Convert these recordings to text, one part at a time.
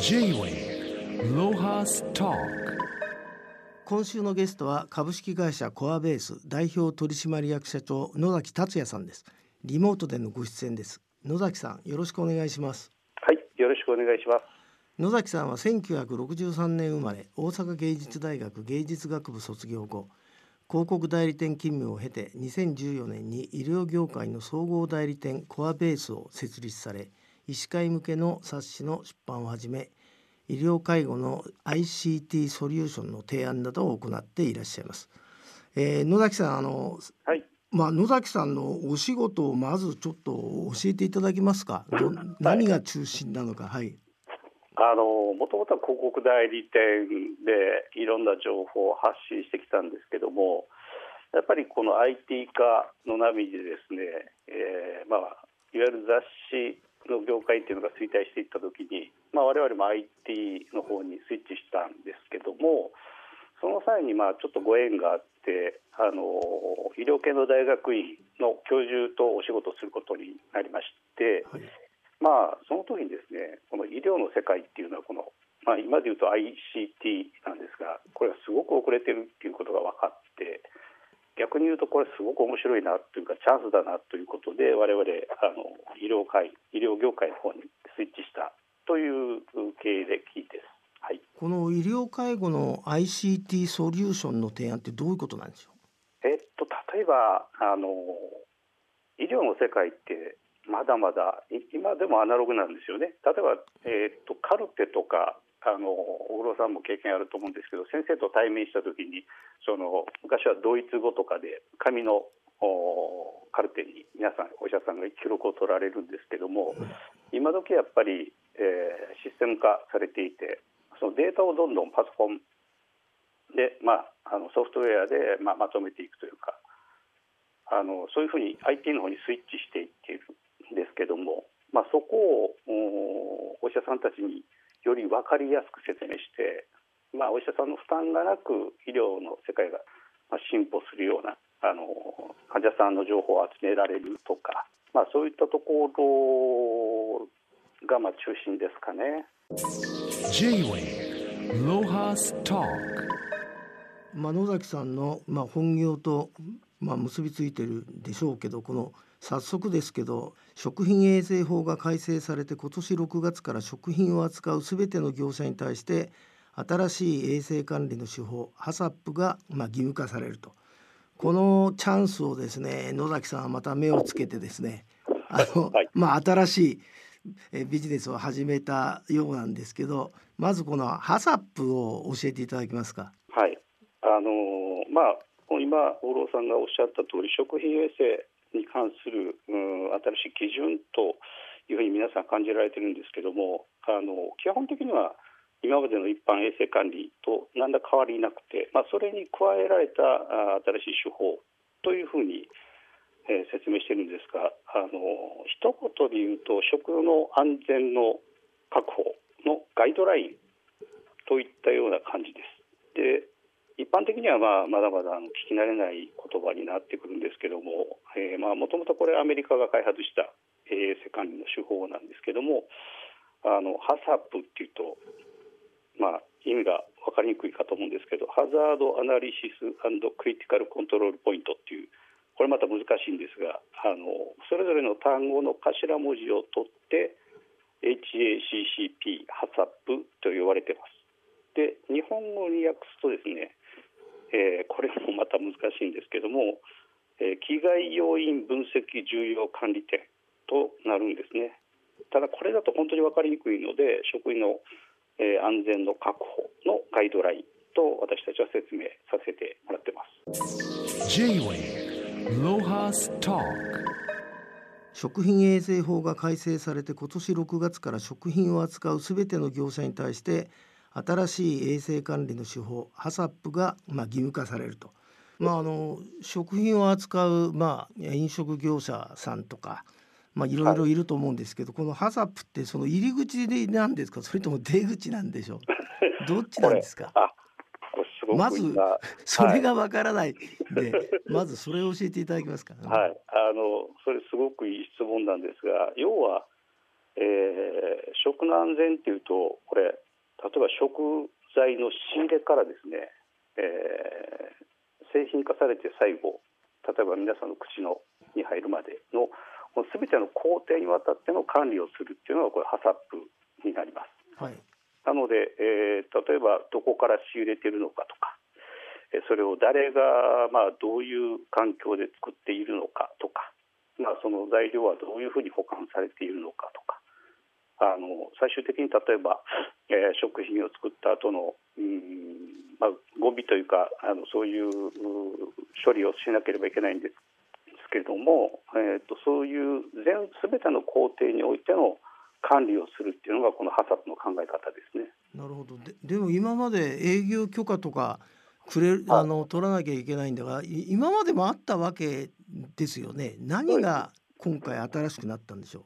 J-Way ロハスタ今週のゲストは株式会社コアベース代表取締役社長野崎達也さんです。リモートでのご出演です。野崎さんよろしくお願いします。はい、よろしくお願いします。野崎さんは1963年生まれ大阪芸術大学芸術学部卒業後広告代理店勤務を経て2014年に医療業界の総合代理店コアベースを設立され医師会向けの冊子の出版をはじめ医療介護の ICT ソリューションの提案などを行っていらっしゃいます。えー野崎さんあのはい、まあ、野崎さんのお仕事をまずちょっと教えていただけますか？ど何が中心なのか、はい。あのもともとは広告代理店でいろんな情報を発信してきたんですけども、やっぱりこの IT 化の波でですね、えーまあいわゆる雑誌の業界っていうのが衰退していった時に、まあ我々も IT の方にスイッチしたんですけども、その際にまあちょっとご縁があって、あの医療系の大学院の教授とお仕事をすることになりまして。はい。まあ、その時にですねこの医療の世界っていうのはこの、まあ、今で言うと ICT なんですがこれがすごく遅れてるっていうことが分かって逆に言うとこれすごく面白いなというかチャンスだなということで我々あの医療界医療業界の方にスイッチしたという経歴です。はいこの医療介護の ICT ソリューションの提案ってどういうことなんでしょえっと、例えばあの医療の世界ってまだまだい今でもアナログなんですよね。例えば、えっとカルテとかあの小黒さんも経験あると思うんですけど先生と対面した時にその昔はドイツ語とかで紙のおカルテに皆さんお医者さんが記録を取られるんですけども今時やっぱり、えーシステム化されていてそのデータをどんどんパソコンで、まあ、あのソフトウェアで、まあ、まとめていくというかあのそういうふうに IT の方にスイッチしていっているんですけども、まあ、そこをおお医者さんたちにより分かりやすく説明して、まあ、お医者さんの負担がなく医療の世界がまあ進歩するようなあの患者さんの情報を集められるとか、まあ、そういったところがまあ中心ですかね。まあ、野崎さんの、まあ、本業と、まあ、結びついてるでしょうけどこの早速ですけど食品衛生法が改正されて今年6月から食品を扱うすべての業者に対して新しい衛生管理の手法 HACCP が、まあ、義務化されると。このチャンスをですね野崎さんはまた目をつけてですねあの、はい。まあ、新しいえビジネスを始めたようなんですけどまずこの HACCP を教えていただけますか。はい、あのーまあ今大郎さんがおっしゃった通り食品衛生に関する、新しい基準というふうに皆さん感じられているんですけどもあの基本的には今までの一般衛生管理と何ら変わりなくて、まあ、それに加えられた新しい手法というふうに、えー説明しているんですがあの一言で言うと食の安全の確保のガイドラインといったような感じです。で一般的にはまあまだまだ聞き慣れない言葉になってくるんですけどももともとこれアメリカが開発した衛生管理の手法なんですけどもあのハサップっていうと、まあ、意味が分かりにくいかと思うんですけどハザードアナリシスアンドクリティカルコントロールポイントっていうこれまた難しいんですがあのそれぞれの単語の頭文字を取って HACCP ハサップと言われてます。で日本語に訳すとですね、えーこれもまた難しいんですけども、えー危害要因分析重要管理点となるんですね。ただこれだと本当に分かりにくいので食品の、えー安全の確保のガイドラインと私たちは説明させてもらってます。食品衛生法が改正されて今年6月から食品を扱うすべての業者に対して新しい衛生管理の手法 HACCP が、まあ、義務化されると。まあ、あの食品を扱う、まあ、飲食業者さんとか、まあ、いろいろいると思うんですけど、この HACCP ってその入り口でなんですか？それとも出口なんでしょう？どっちなんですか？すまず今それがわからないで、まずそれを教えていただけますか？はい、あのそれすごくいい質問なんですが要はえー、食の安全っていうとこれ例えば食材の仕入れからですね、えー、製品化されて最後例えば皆さんの口のに入るまでのすべての工程にわたっての管理をするっていうのがこれハサップになります。はい、なので、えー、例えばどこから仕入れているのかとかそれを誰が、まあ、どういう環境で作っているのかとか、まあ、その材料はどういうふうに保管されているのかとかあの最終的に例えば、えー、食品を作った後のうんまあ、ゴミというかあのそういう処理をしなければいけないんですけれども、えーと、そういう全全ての工程においての管理をするっていうのがこのハサップの考え方ですね。なるほどででも今まで営業許可とかくれあの取らなきゃいけないんだが今までもあったわけですよね。何が今回新しくなったんでしょ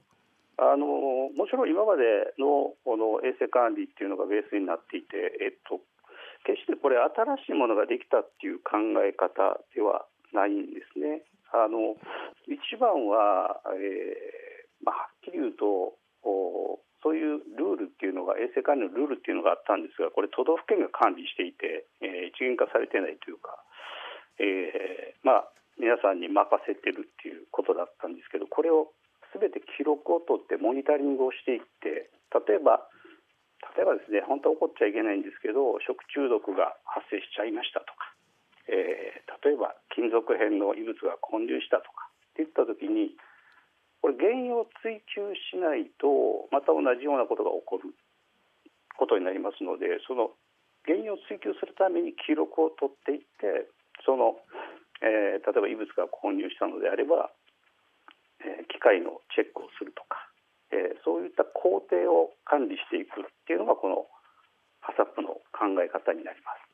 う？あのもちろん今までのこの衛生管理っていうのがベースになっていて、えっと、決してこれ新しいものができたっていう考え方ではないんですね。あの一番は、えーまあ、はっきり言うとそういうルールっていうのが衛生管理のルールっていうのがあったんですがこれ都道府県が管理していて、えー、一元化されてないというか、えー、まあ皆さんに任せてるっていうことだったんですけどこれを全て記録を取ってモニタリングをしていって例えば例えばですね本当は起こっちゃいけないんですけど食中毒が発生しちゃいましたとか、えー、例えば金属片の異物が混入したとかっていった時にこれ原因を追求しないとまた同じようなことが起こることになりますのでその原因を追求するために記録を取っていってそのえー、例えば異物が混入したのであれば、えー、機械のチェックをするとか、えー、そういった工程を管理していくっていうのがこのハサップの考え方になります。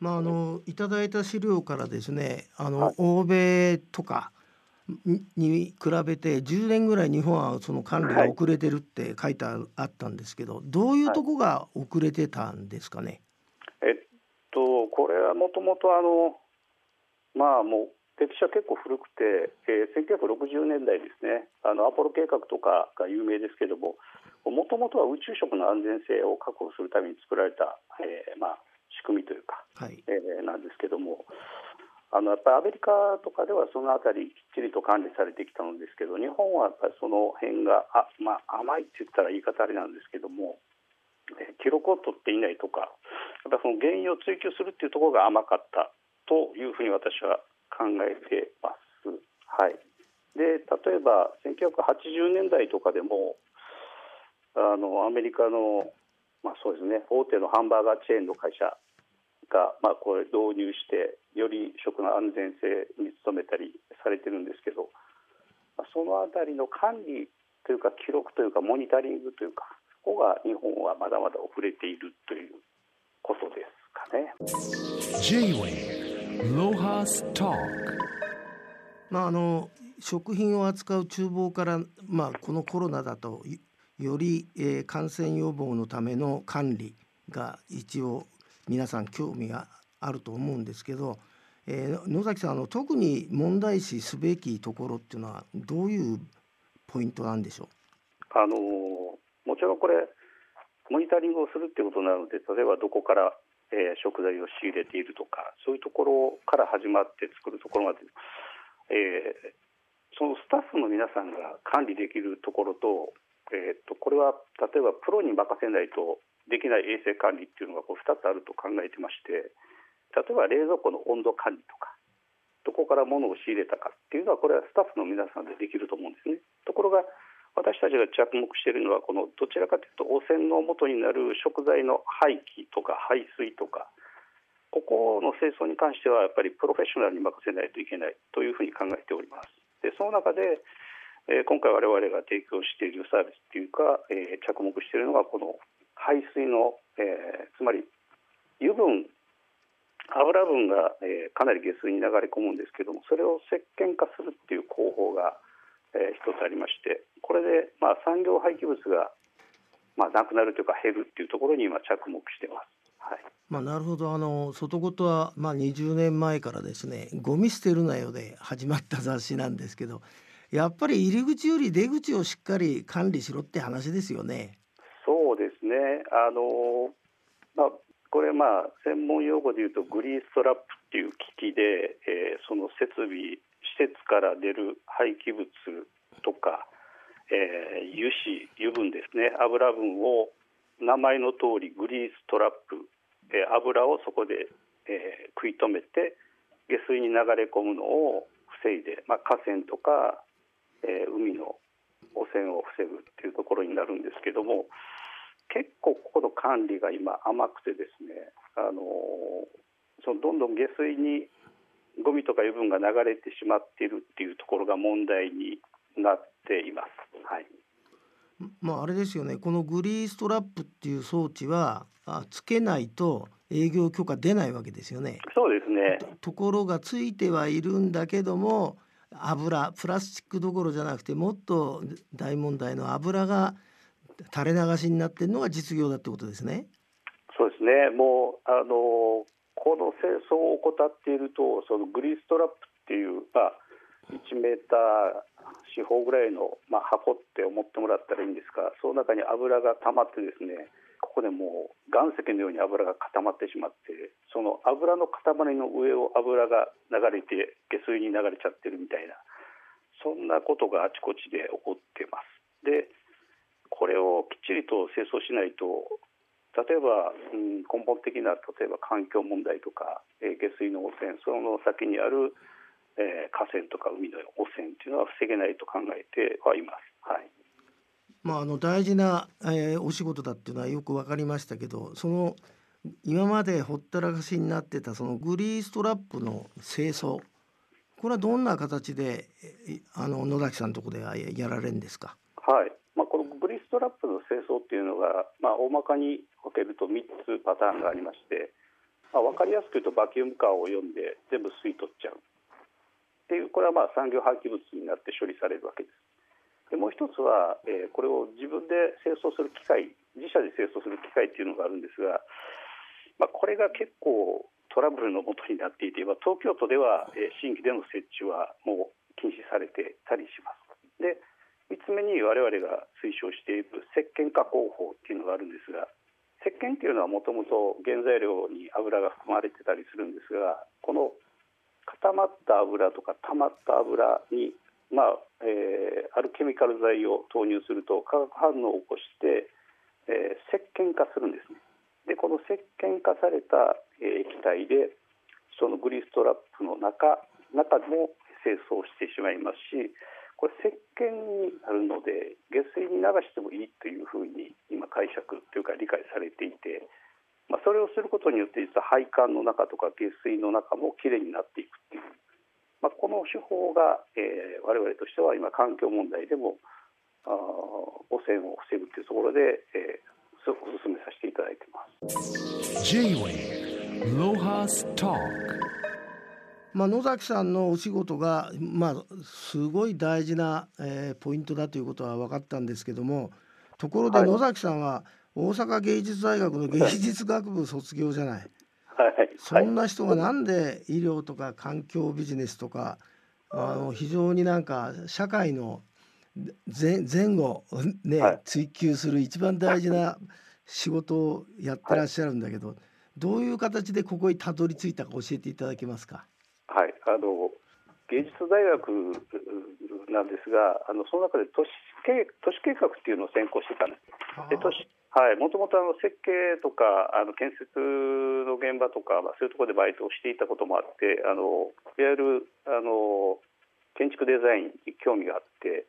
まあ、あのいただいた資料からですねあの、はい、欧米とかに比べて10年ぐらい日本はその管理が遅れてるって書いてあったんですけど、どういうとこが遅れてたんですかね？はい、えっとこれはもともとあのまあもう歴史は結構古くて、えー、1960年代ですね。あのアポロ計画とかが有名ですけどももともとは宇宙食の安全性を確保するために作られた、えーまあ、仕組みというか、はい、えー、なんですけどもあのやっぱりアメリカとかではそのあたりきっちりと管理されてきたのですけど日本はやっぱりその辺があ、まあ、甘いって言ったら言い方あれなんですけども、えー、記録を取っていないとかやっぱその原因を追求するっていうところが甘かったというふうに私は考えてます。はい、で例えば1980年代とかでもあのアメリカの、まあ、そうですね大手のハンバーガーチェーンの会社が、まあ、これ導入してより食の安全性に努めたりされてるんですけど、まあ、そのあたりの管理というか記録というかモニタリングというかそこが日本はまだまだ遅れているということですかね。まああの食品を扱う厨房から、まあ、このコロナだとより、えー、感染予防のための管理が一応皆さん興味があると思うんですけど、えー、野崎さんあの特に問題視すべきところっていうのはどういうポイントなんでしょう？あのもちろんこれモニタリングをするっていうことなので例えばどこからえー、食材を仕入れているとかそういうところから始まって作るところまで、えー、そのスタッフの皆さんが管理できるところと,、えーと、これは例えばプロに任せないとできない衛生管理っていうのがこう2つあると考えてまして例えば冷蔵庫の温度管理とかどこから物を仕入れたかっていうのはこれはスタッフの皆さんでできると思うんですね。ところが私たちが着目しているのはこのどちらかというと汚染の元になる食材の廃棄とか排水とかここの清掃に関してはやっぱりプロフェッショナルに任せないといけないというふうに考えております。でその中で、え、今回我々が提供しているサービスというか、え、着目しているのがこの排水の、え、つまり油分油分が、え、かなり下水に流れ込むんですけどもそれを石鹸化するっていう工法がえー、一つありましてこれで、まあ、産業廃棄物が、まあ、なくなるというか減るっていうところに今着目してます。はいまあ、なるほどあの外事は、まあ、20年前からですね「ゴミ捨てるなよ」で始まった雑誌なんですけどやっぱり入り口より出口をしっかり管理しろって話ですよね。そうですねあの、まあ、これまあ専門用語で言うとグリーストラップっていう機器で、えー、その設備施設から出る廃棄物とか、えー、油脂油分ですね。油分を名前の通りグリーストラップ、えー、油をそこで、えー、食い止めて下水に流れ込むのを防いで、まあ、河川とか、えー、海の汚染を防ぐっていうところになるんですけども結構ここの管理が今甘くてですね、あのそのどんどん下水にゴミとか油分が流れてしまっているっていうところが問題になっています。はいまあ、あれですよねこのグリーストラップっていう装置はあつけないと営業許可出ないわけですよね。そうですねところがついてはいるんだけども油プラスチックどころじゃなくてもっと大問題の油が垂れ流しになっているのが実業だってことですね。そうですねもうあのこの清掃を怠っているとそのグリーストラップっていう、まあ、1メーター四方ぐらいの、まあ、箱って思ってもらったらいいんですがその中に油が溜まってですねここでもう岩石のように油が固まってしまってその油の塊の上を油が流れて下水に流れちゃってるみたいなそんなことがあちこちで起こってます。でこれをきっちりと清掃しないと例えば、うん、根本的な例えば環境問題とか、えー、下水の汚染その先にある、えー、河川とか海の汚染というのは防げないと考えてはいます。はいまあ、あの大事な、えー、お仕事だっていうのはよく分かりましたけどその今までほったらかしになってたそのグリーストラップの清掃これはどんな形であの野崎さんのところではやられるんですか？はいまあ、このグリーストラップの清掃っていうのが、まあ、大まかに分けると3つパターンがありまして、まあ、分かりやすく言うとバキュームカーを読んで全部吸い取っちゃうっていうこれはまあ産業廃棄物になって処理されるわけです。でもう一つは、えー、これを自分で清掃する機械自社で清掃する機械っていうのがあるんですが、まあ、これが結構トラブルのもとになっていて東京都では、え、新規での設置はもう禁止されてたりします。で3つ目に我々が推奨している石鹸加工法っていうのがあるんですが石鹸っていうのはもともと原材料に油が含まれてたりするんですがこの固まった油とか溜まった油にまあえー、あるケミカル剤を投入すると化学反応を起こして、えー、石鹸化するんですね。でこの石鹸化された、液体でそのグリストラップの中中でも清掃してしまいますしこれ石鹸になるので下水に流してもいいというふうに今解釈というか理解されていて、まあ、それをすることによって実は配管の中とか下水の中もきれいになっていくっていうまあ、この手法が、えー、我々としては今環境問題でもあ汚染を防ぐというところで、えー、すごくお勧めさせていただいてます。まあ、野崎さんのお仕事が、まあ、すごい大事な、えー、ポイントだということは分かったんですけどもところで野崎さんは大阪芸術大学の芸術学部卒業じゃない。はい、そんな人がなんで医療とか環境ビジネスとかあの非常になんか社会の前前後ね、はい、追求する一番大事な仕事をやってらっしゃるんだけど、はい、どういう形でここにたどり着いたか教えていただけますか？はい。あの芸術大学なんですがあのその中で都市計都市計画っていうのを専攻してたんです。で都市はい、もともと設計とかあの建設の現場とか、まあ、そういうところでバイトをしていたこともあってあのいわゆるあの建築デザインに興味があって、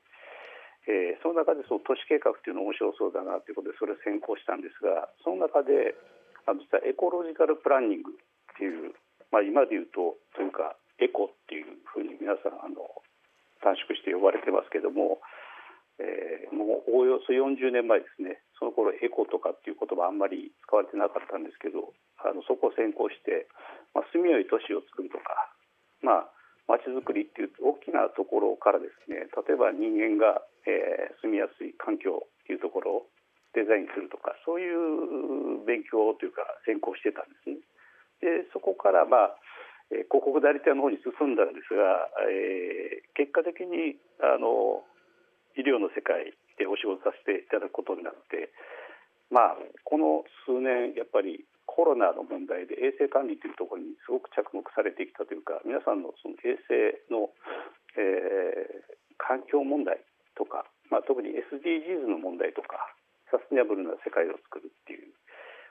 えー、その中でその都市計画っていうの面白そうだなということでそれを専攻したんですがその中で、まあ、実はエコロジカルプランニングっていう、まあ、今で言うとというかエコっていうふうに皆さんあの短縮して呼ばれてますけども、えー、もうおおよそ40年前ですねその頃エコとかっていう言葉あんまり使われてなかったんですけどあのそこを先行して、まあ、住みよい都市を作るとかまあ街づくりっていう大きなところからですね例えば人間が、えー、住みやすい環境っていうところをデザインするとかそういう勉強というか専攻してたんですね。でそこからまあえー、広告代理店の方に進んだんですが、えー、結果的にあの医療の世界でお仕事させていただくことになって、まあ、この数年やっぱりコロナの問題で衛生管理というところにすごく着目されてきたというか皆さんのその衛生の、えー、環境問題とか、まあ、特に SDGs の問題とかサスティナブルな世界を作るっていう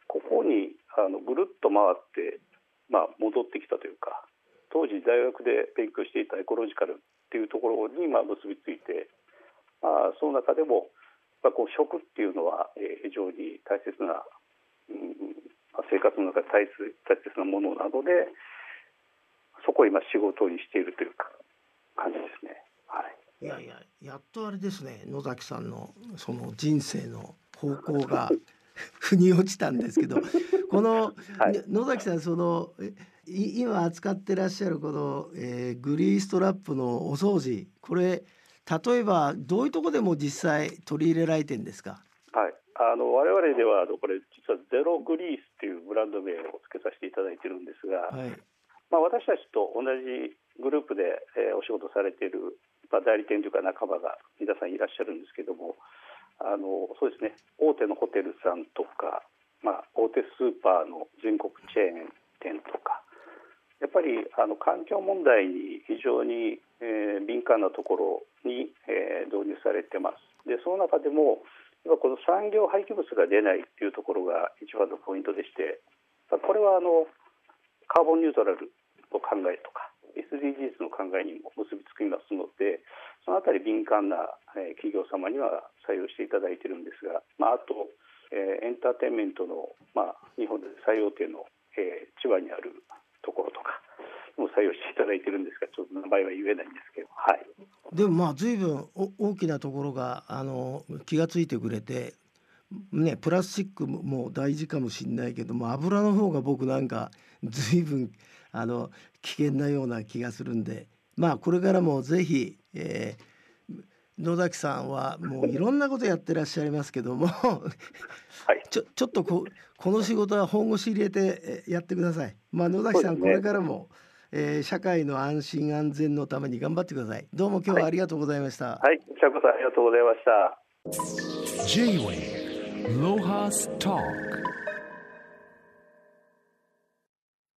ここにあのぐるっと回ってまあ、戻ってきたというか当時大学で勉強していたエコロジカルっていうところにまあ結びついて、まあ、その中でも、まあ、こう食っていうのは、え非常に大切な、うんまあ、生活の中で大切大切なものなのでそこを今仕事にしているというか感じですね。はい、いやいややっとあれですね野崎さんのその人生の方向が 腑に落ちたんですけど この、はい、野崎さんその今扱ってらっしゃるこの、えー、グリーストラップのお掃除これ例えばどういうとこでも実際取り入れられてんですか？はい。あの我々ではこれ実はゼログリースっていうブランド名を付けさせていただいてるんですが、はい、まあ、私たちと同じグループで、えー、お仕事されている、まあ、代理店というか仲間が皆さんいらっしゃるんですけどもあのそうですね。大手のホテルさんとか、まあ、大手スーパーの全国チェーン店とかやっぱりあの環境問題に非常に、えー、敏感なところに、えー、導入されてます。でその中でもこの産業廃棄物が出ないっていうところが一番のポイントでしてこれはあのカーボンニュートラルの考えるとか SDGs の考えにも結びつきますのでそのあたり敏感な、え企業様には採用していただいているんですが、まあ、あと、えエンターテインメントの、まあ、日本で最大手の、え千葉にあるところとかも採用していただいてるんですがちょっと名前は言えないんですけど、はい、でもまあ随分大きなところがあの気が付いてくれてね、プラスチックも大事かもしれないけども油の方が僕なんか随分あの危険なような気がするんでまあこれからもぜひ、えー、野崎さんはもういろんなことやってらっしゃいますけどもはい、ちょちょっとここの仕事は本腰入れてやってください。まあ、野崎さん、ね、これからも、えー、社会の安心安全のために頑張ってください。どうも今日はありがとうございました。はい、こちらこそありがとうございました。J-Way ロハス Talk